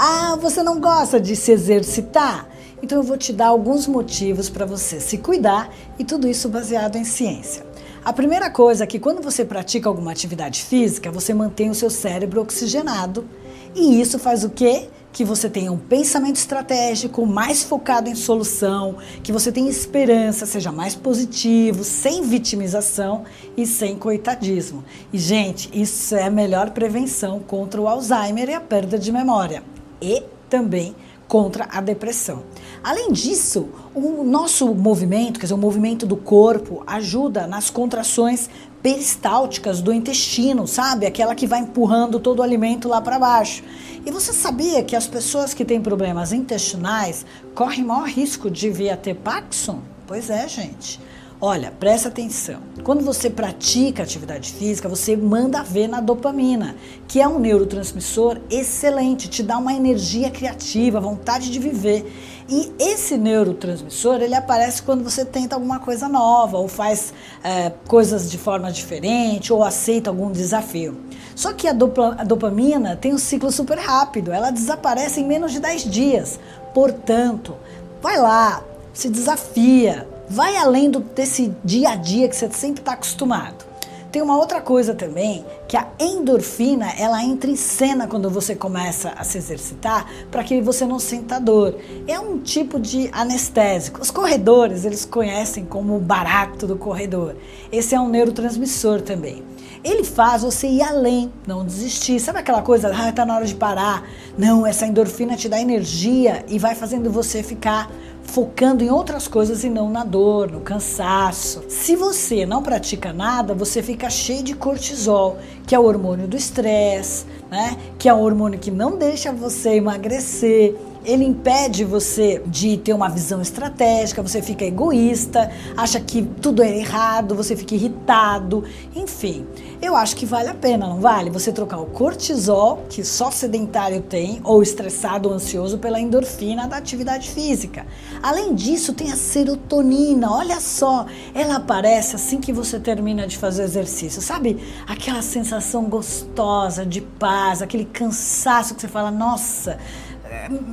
Ah, você não gosta de se exercitar? Então eu vou te dar alguns motivos para você se cuidar e tudo isso baseado em ciência. A primeira coisa é que quando você pratica alguma atividade física, você mantém o seu cérebro oxigenado e isso faz o quê? Que você tenha um pensamento estratégico mais focado em solução, que você tenha esperança, seja mais positivo, sem vitimização e sem coitadismo. E, gente, isso é a melhor prevenção contra o Alzheimer e a perda de memória. E também contra a depressão. Além disso, o nosso movimento, quer dizer, o movimento do corpo, ajuda nas contrações peristálticas do intestino, sabe? Aquela que vai empurrando todo o alimento lá para baixo. E você sabia que as pessoas que têm problemas intestinais correm maior risco de vir a ter Parkinson? Pois é, gente. Olha, presta atenção. Quando você pratica atividade física, você manda ver na dopamina, que é um neurotransmissor excelente, te dá uma energia criativa, vontade de viver. E esse neurotransmissor, ele aparece quando você tenta alguma coisa nova, ou faz é, coisas de forma diferente, ou aceita algum desafio. Só que a, a dopamina tem um ciclo super rápido, ela desaparece em menos de 10 dias. Portanto, vai lá, se desafia, vai além do, desse dia a dia que você sempre está acostumado. Tem uma outra coisa também, que a endorfina, ela entra em cena quando você começa a se exercitar, para que você não sinta dor. É um tipo de anestésico. Os corredores, eles conhecem como o barato do corredor. Esse é um neurotransmissor também. Ele faz você ir além, não desistir. Sabe aquela coisa, ah, tá na hora de parar. Não, essa endorfina te dá energia e vai fazendo você ficar focando em outras coisas e não na dor, no cansaço. Se você não pratica nada, você fica cheio de cortisol, que é o hormônio do estresse, né? Que é um hormônio que não deixa você emagrecer ele impede você de ter uma visão estratégica, você fica egoísta, acha que tudo é errado, você fica irritado, enfim. Eu acho que vale a pena, não vale? Você trocar o cortisol, que só sedentário tem, ou estressado ou ansioso, pela endorfina da atividade física. Além disso, tem a serotonina, olha só, ela aparece assim que você termina de fazer exercício, sabe? Aquela sensação gostosa de paz, aquele cansaço que você fala, nossa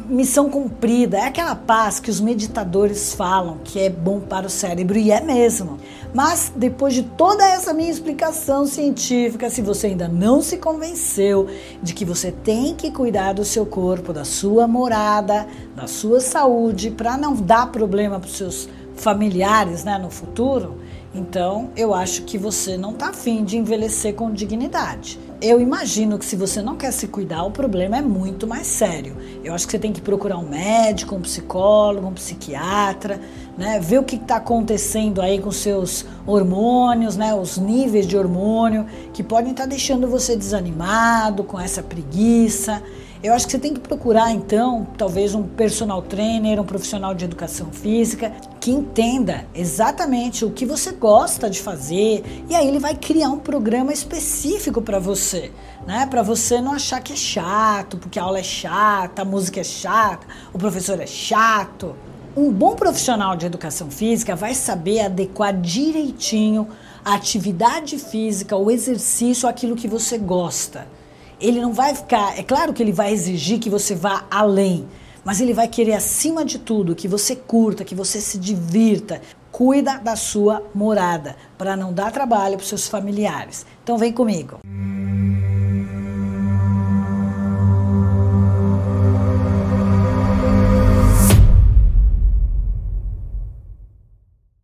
missão cumprida, é aquela paz que os meditadores falam que é bom para o cérebro e é mesmo. Mas depois de toda essa minha explicação científica, se você ainda não se convenceu de que você tem que cuidar do seu corpo, da sua morada, da sua saúde, para não dar problema para os seus familiares né, no futuro, então eu acho que você não está afim de envelhecer com dignidade eu imagino que se você não quer se cuidar, o problema é muito mais sério. Eu acho que você tem que procurar um médico, um psicólogo, um psiquiatra, né? Ver o que está acontecendo aí com seus hormônios, né? Os níveis de hormônio que podem estar tá deixando você desanimado, com essa preguiça. Eu acho que você tem que procurar, então, talvez um personal trainer, um profissional de educação física que entenda exatamente o que você gosta de fazer e aí ele vai criar um programa específico para você, né? Para você não achar que é chato, porque a aula é chata, a música é chata, o professor é chato. Um bom profissional de educação física vai saber adequar direitinho a atividade física, o exercício, aquilo que você gosta ele não vai ficar. É claro que ele vai exigir que você vá além, mas ele vai querer, acima de tudo, que você curta, que você se divirta. Cuida da sua morada, para não dar trabalho para seus familiares. Então, vem comigo.